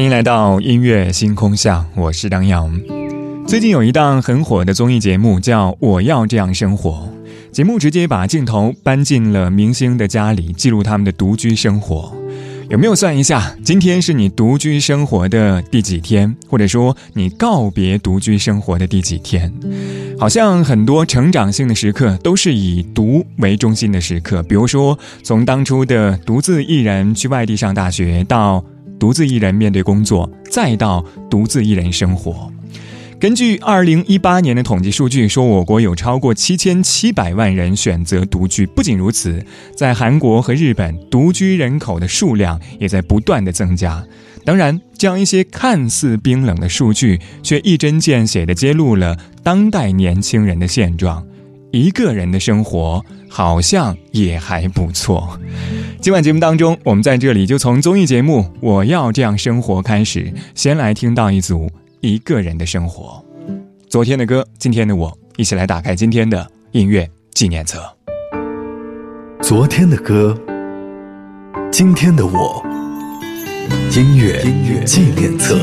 欢迎来到音乐星空下，我是张扬。最近有一档很火的综艺节目叫《我要这样生活》，节目直接把镜头搬进了明星的家里，记录他们的独居生活。有没有算一下，今天是你独居生活的第几天，或者说你告别独居生活的第几天？好像很多成长性的时刻都是以独为中心的时刻，比如说从当初的独自一人去外地上大学到。独自一人面对工作，再到独自一人生活。根据二零一八年的统计数据说，我国有超过七千七百万人选择独居。不仅如此，在韩国和日本，独居人口的数量也在不断的增加。当然，这样一些看似冰冷的数据，却一针见血地揭露了当代年轻人的现状：一个人的生活。好像也还不错。今晚节目当中，我们在这里就从综艺节目《我要这样生活》开始，先来听到一组一个人的生活。昨天的歌，今天的我，一起来打开今天的音乐纪念册。昨天的歌，今天的我，音乐纪念册。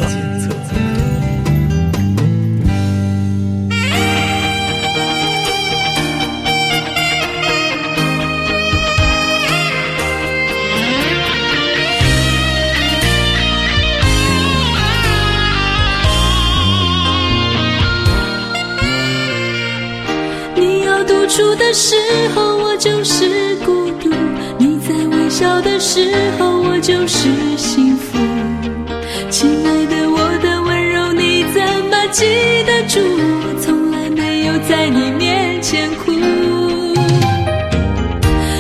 的时候，我就是孤独；你在微笑的时候，我就是幸福。亲爱的，我的温柔，你怎么记得住？我从来没有在你面前哭。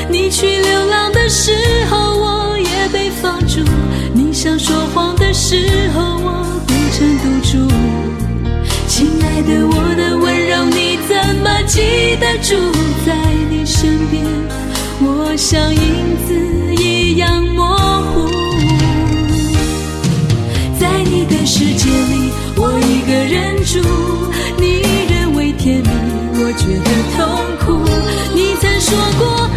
你去流浪的时候，我也被放逐。你想说谎的时候，我孤城独住。亲爱的，我的温柔，你。怎么记得住在你身边？我像影子一样模糊，在你的世界里，我一个人住。你认为甜蜜，我觉得痛苦。你曾说过。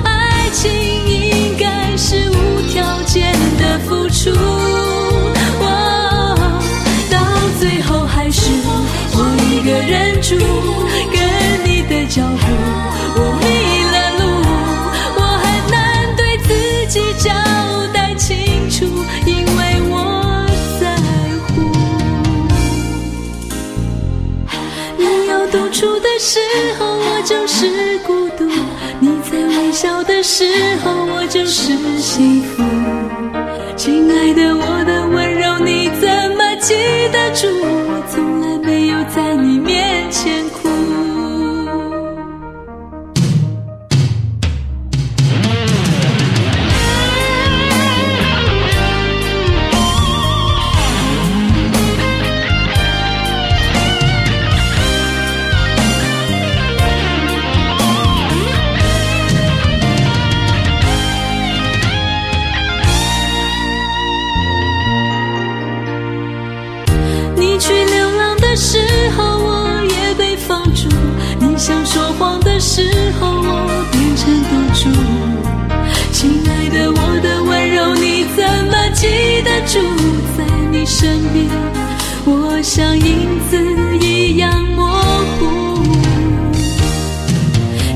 时候我就是孤独，你在微笑的时候我就是幸福，亲爱的，我的温柔你怎么记得住？身边，我像影子一样模糊，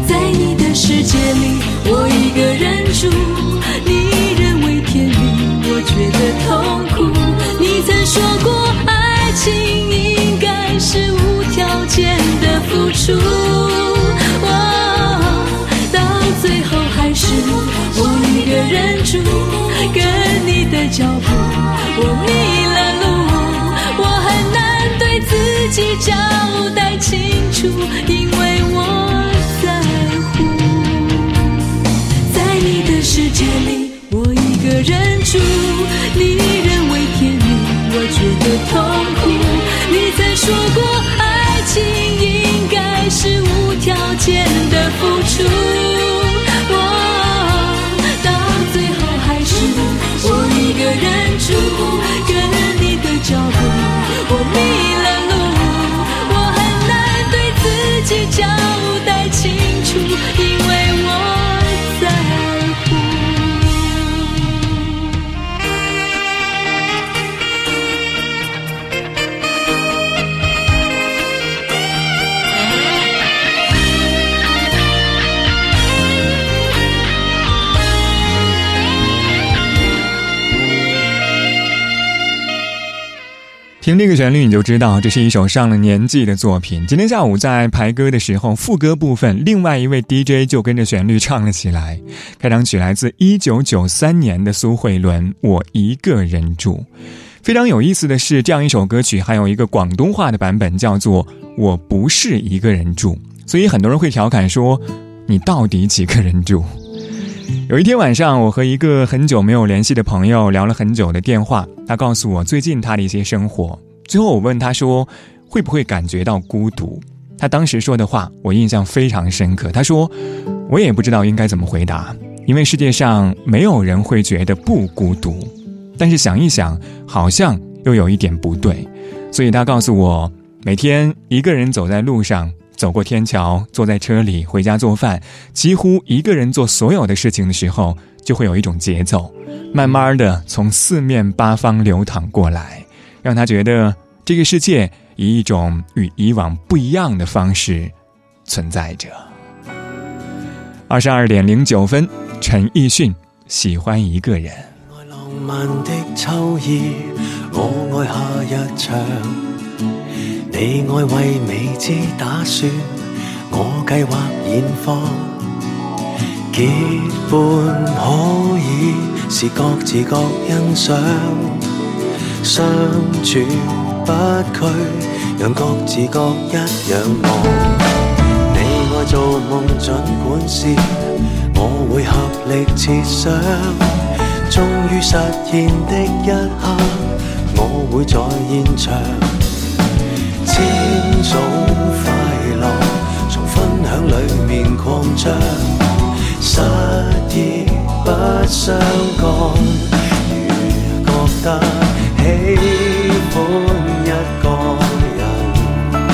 在你的世界里，我一个人住。你认为甜蜜，我觉得痛苦。你曾说过，爱情应该是无条件的付出。听这个旋律，你就知道这是一首上了年纪的作品。今天下午在排歌的时候，副歌部分，另外一位 DJ 就跟着旋律唱了起来。开场曲来自1993年的苏慧伦，《我一个人住》。非常有意思的是，这样一首歌曲还有一个广东话的版本，叫做《我不是一个人住》。所以很多人会调侃说：“你到底几个人住？”有一天晚上，我和一个很久没有联系的朋友聊了很久的电话。他告诉我最近他的一些生活。最后我问他说：“会不会感觉到孤独？”他当时说的话我印象非常深刻。他说：“我也不知道应该怎么回答，因为世界上没有人会觉得不孤独。但是想一想，好像又有一点不对。”所以他告诉我，每天一个人走在路上。走过天桥，坐在车里回家做饭，几乎一个人做所有的事情的时候，就会有一种节奏，慢慢的从四面八方流淌过来，让他觉得这个世界以一种与以往不一样的方式存在着。二十二点零九分，陈奕迅喜欢一个人。我浪漫的秋下你爱为未知打算，我计划现况。结伴可以是各自各欣赏，相处不拘，让各自各一样忙。你爱做梦，尽管试，我会合力设想。终于实现的一刻，我会在现场。种快乐，从分享里面扩张，失意不相干。如觉得喜欢一个人，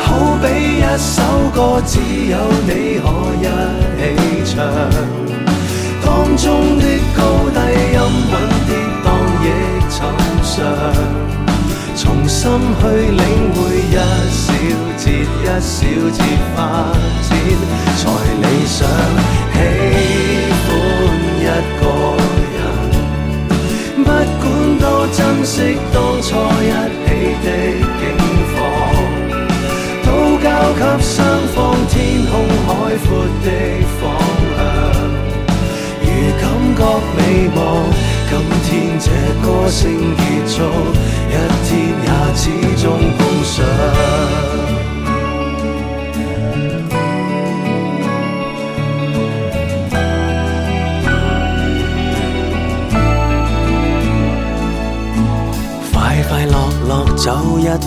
好比一首歌，只有你可一起唱。当中的高低音韵跌宕亦寻常，重新去领会。一小節發展才理想，喜歡一個人，不管多珍惜當初一起的景況，都交給雙方天空海闊的方向。如感覺美望。今天這歌声結束，一天也始終碰上。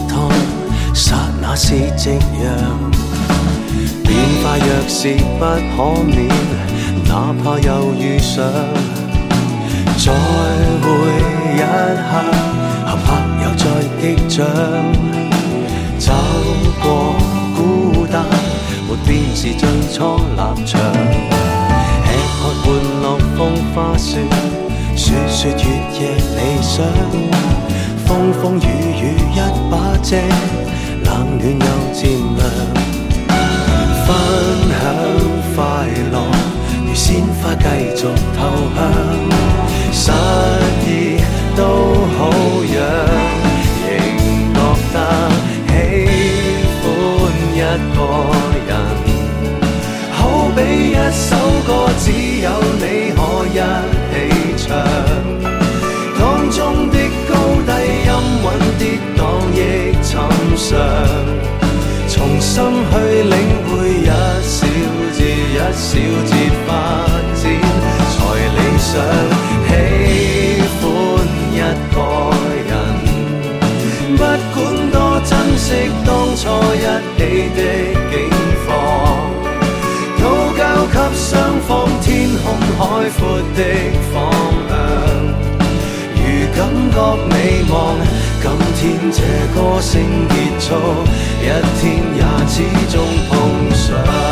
烫，刹那是夕阳。变化若是不可免，哪怕又遇上。再会一刻，合拍又再激掌。走过孤单，没变是最初立场。吃喝玩乐风花雪，雪说月夜理想。风风雨雨一把遮，冷暖又渐凉。分享快乐，如鲜花继续透香，失意都好样，仍觉得喜欢一个人，好比一首歌，只有你可人。心去领会一小节一小节发展，才理想。喜欢一个人。不管多珍惜当初一起的境况，都交给双方天空海阔的方向。如感觉美望。今天这歌声结束，一天也始终碰上。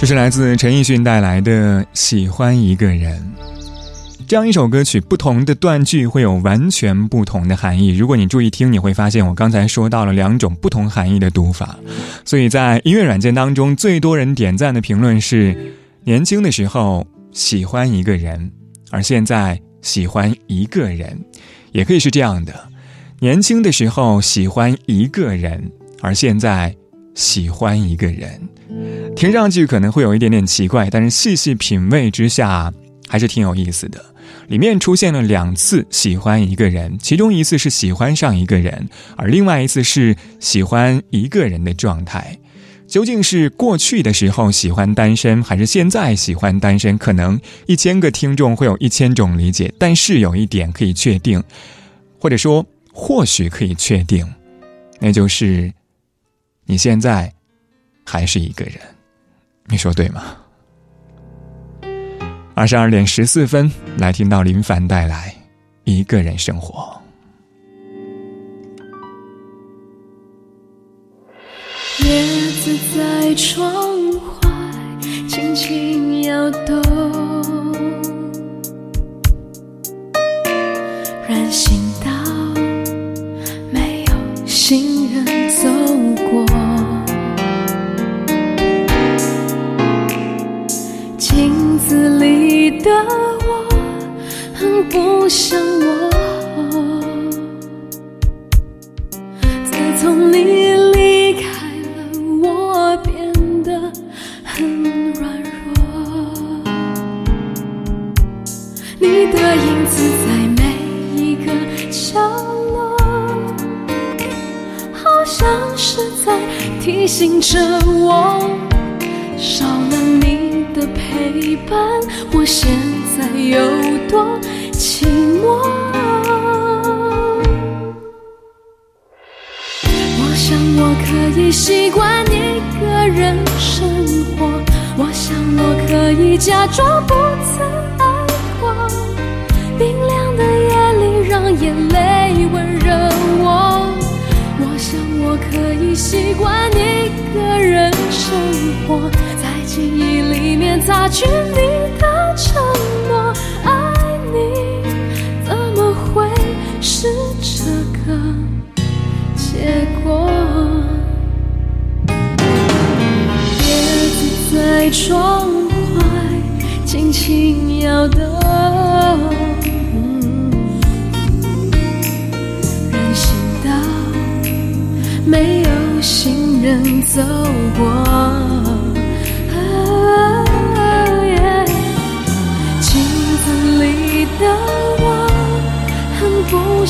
这是来自陈奕迅带来的《喜欢一个人》这样一首歌曲，不同的断句会有完全不同的含义。如果你注意听，你会发现我刚才说到了两种不同含义的读法。所以在音乐软件当中，最多人点赞的评论是：年轻的时候喜欢一个人，而现在喜欢一个人；也可以是这样的：年轻的时候喜欢一个人，而现在。喜欢一个人，听上去可能会有一点点奇怪，但是细细品味之下，还是挺有意思的。里面出现了两次“喜欢一个人”，其中一次是喜欢上一个人，而另外一次是喜欢一个人的状态。究竟是过去的时候喜欢单身，还是现在喜欢单身？可能一千个听众会有一千种理解，但是有一点可以确定，或者说或许可以确定，那就是。你现在还是一个人，你说对吗？二十二点十四分，来听到林凡带来《一个人生活》。叶子在窗外轻轻摇动，人心到没有心。的我很不像我，自从你离开了，我变得很软弱。你的影子在每一个角落，好像是在提醒着我。陪伴，我现在有多寂寞？我想我可以习惯一个人生活。我想我可以假装不曾爱过。冰凉的夜里，让眼泪温热我。我想我可以习惯一个人生活。记忆里面擦去你的承诺，爱你怎么会是这个结果？叶子在窗外轻轻摇动，人行道没有行人走过。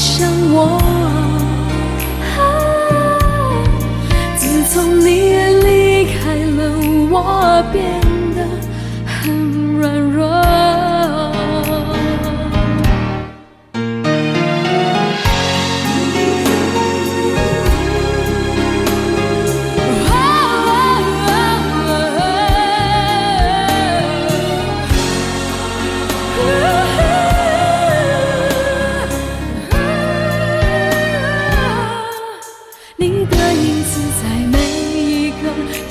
像我，自从你离开了我。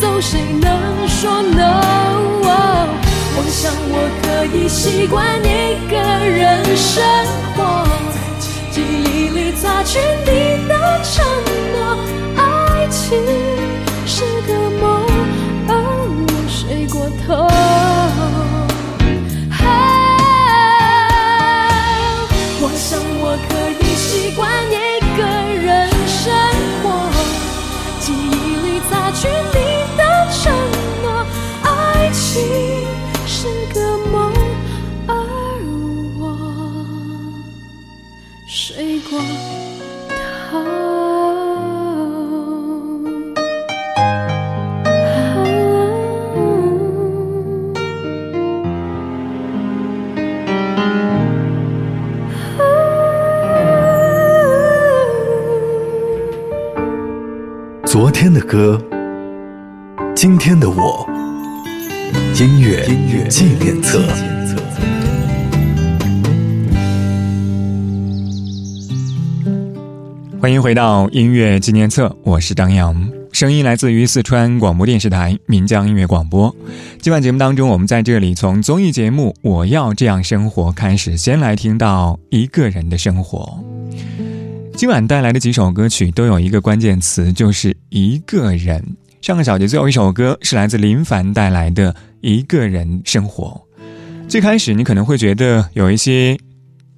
走，谁能说能？我想我可以习惯一个人生活。记忆里擦去你的承诺，爱情。纪念册。欢迎回到音乐纪念册，我是张扬，声音来自于四川广播电视台岷江音乐广播。今晚节目当中，我们在这里从综艺节目《我要这样生活》开始，先来听到一个人的生活。今晚带来的几首歌曲都有一个关键词，就是一个人。上个小节最后一首歌是来自林凡带来的。一个人生活，最开始你可能会觉得有一些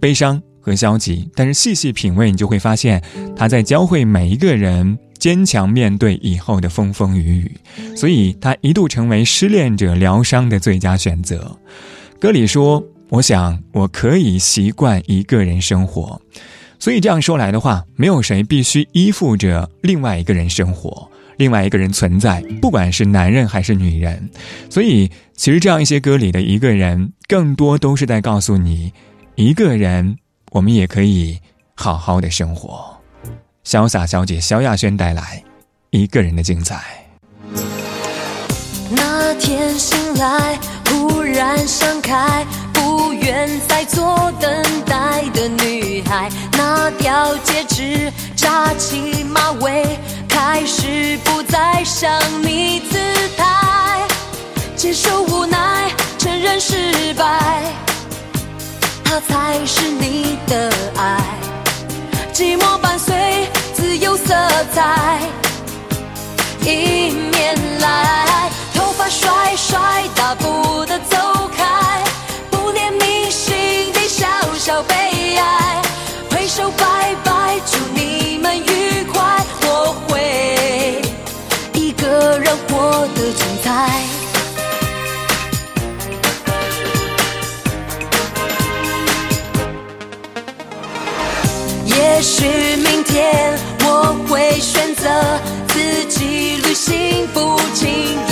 悲伤和消极，但是细细品味，你就会发现，他在教会每一个人坚强面对以后的风风雨雨。所以，他一度成为失恋者疗伤的最佳选择。歌里说：“我想我可以习惯一个人生活。”所以这样说来的话，没有谁必须依附着另外一个人生活。另外一个人存在，不管是男人还是女人，所以其实这样一些歌里的一个人，更多都是在告诉你，一个人，我们也可以好好的生活。潇洒小姐萧亚轩带来，一个人的精彩。那天醒来，忽然盛开，不愿再做等待的女孩，那条戒指，扎起马尾。开始不再想你姿态，接受无奈，承认失败，他才是你的爱，寂寞伴随自由色彩。迎面来，头发甩甩，大步的走开，不念你心底小小悲哀，挥手拜拜。我的存在。也许明天我会选择自己旅行父亲。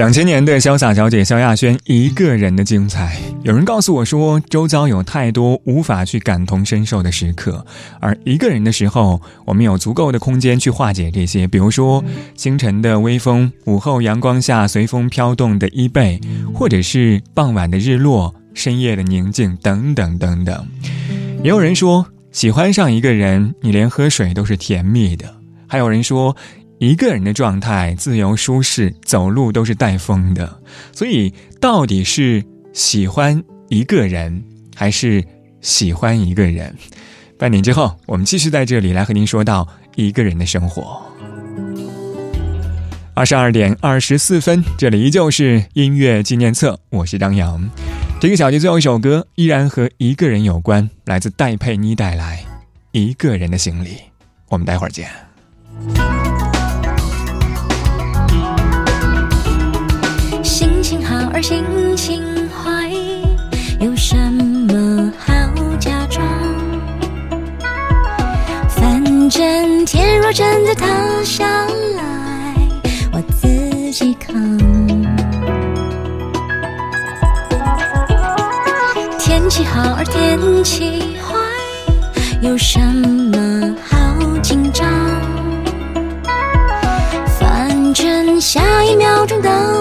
两千年的潇洒小姐萧亚轩一个人的精彩。有人告诉我说，周遭有太多无法去感同身受的时刻，而一个人的时候，我们有足够的空间去化解这些。比如说清晨的微风，午后阳光下随风飘动的衣背，或者是傍晚的日落，深夜的宁静等等等等。也有人说，喜欢上一个人，你连喝水都是甜蜜的。还有人说。一个人的状态自由舒适，走路都是带风的。所以，到底是喜欢一个人，还是喜欢一个人？半年之后，我们继续在这里来和您说到一个人的生活。二十二点二十四分，这里依旧是音乐纪念册，我是张扬。这个小节最后一首歌依然和一个人有关，来自戴佩妮带来《一个人的行李》。我们待会儿见。心情坏，有什么好假装？反正天若真的塌下来，我自己扛。天气好而天气坏，有什么好紧张？反正下一秒钟的。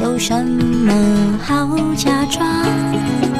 有什么好假装？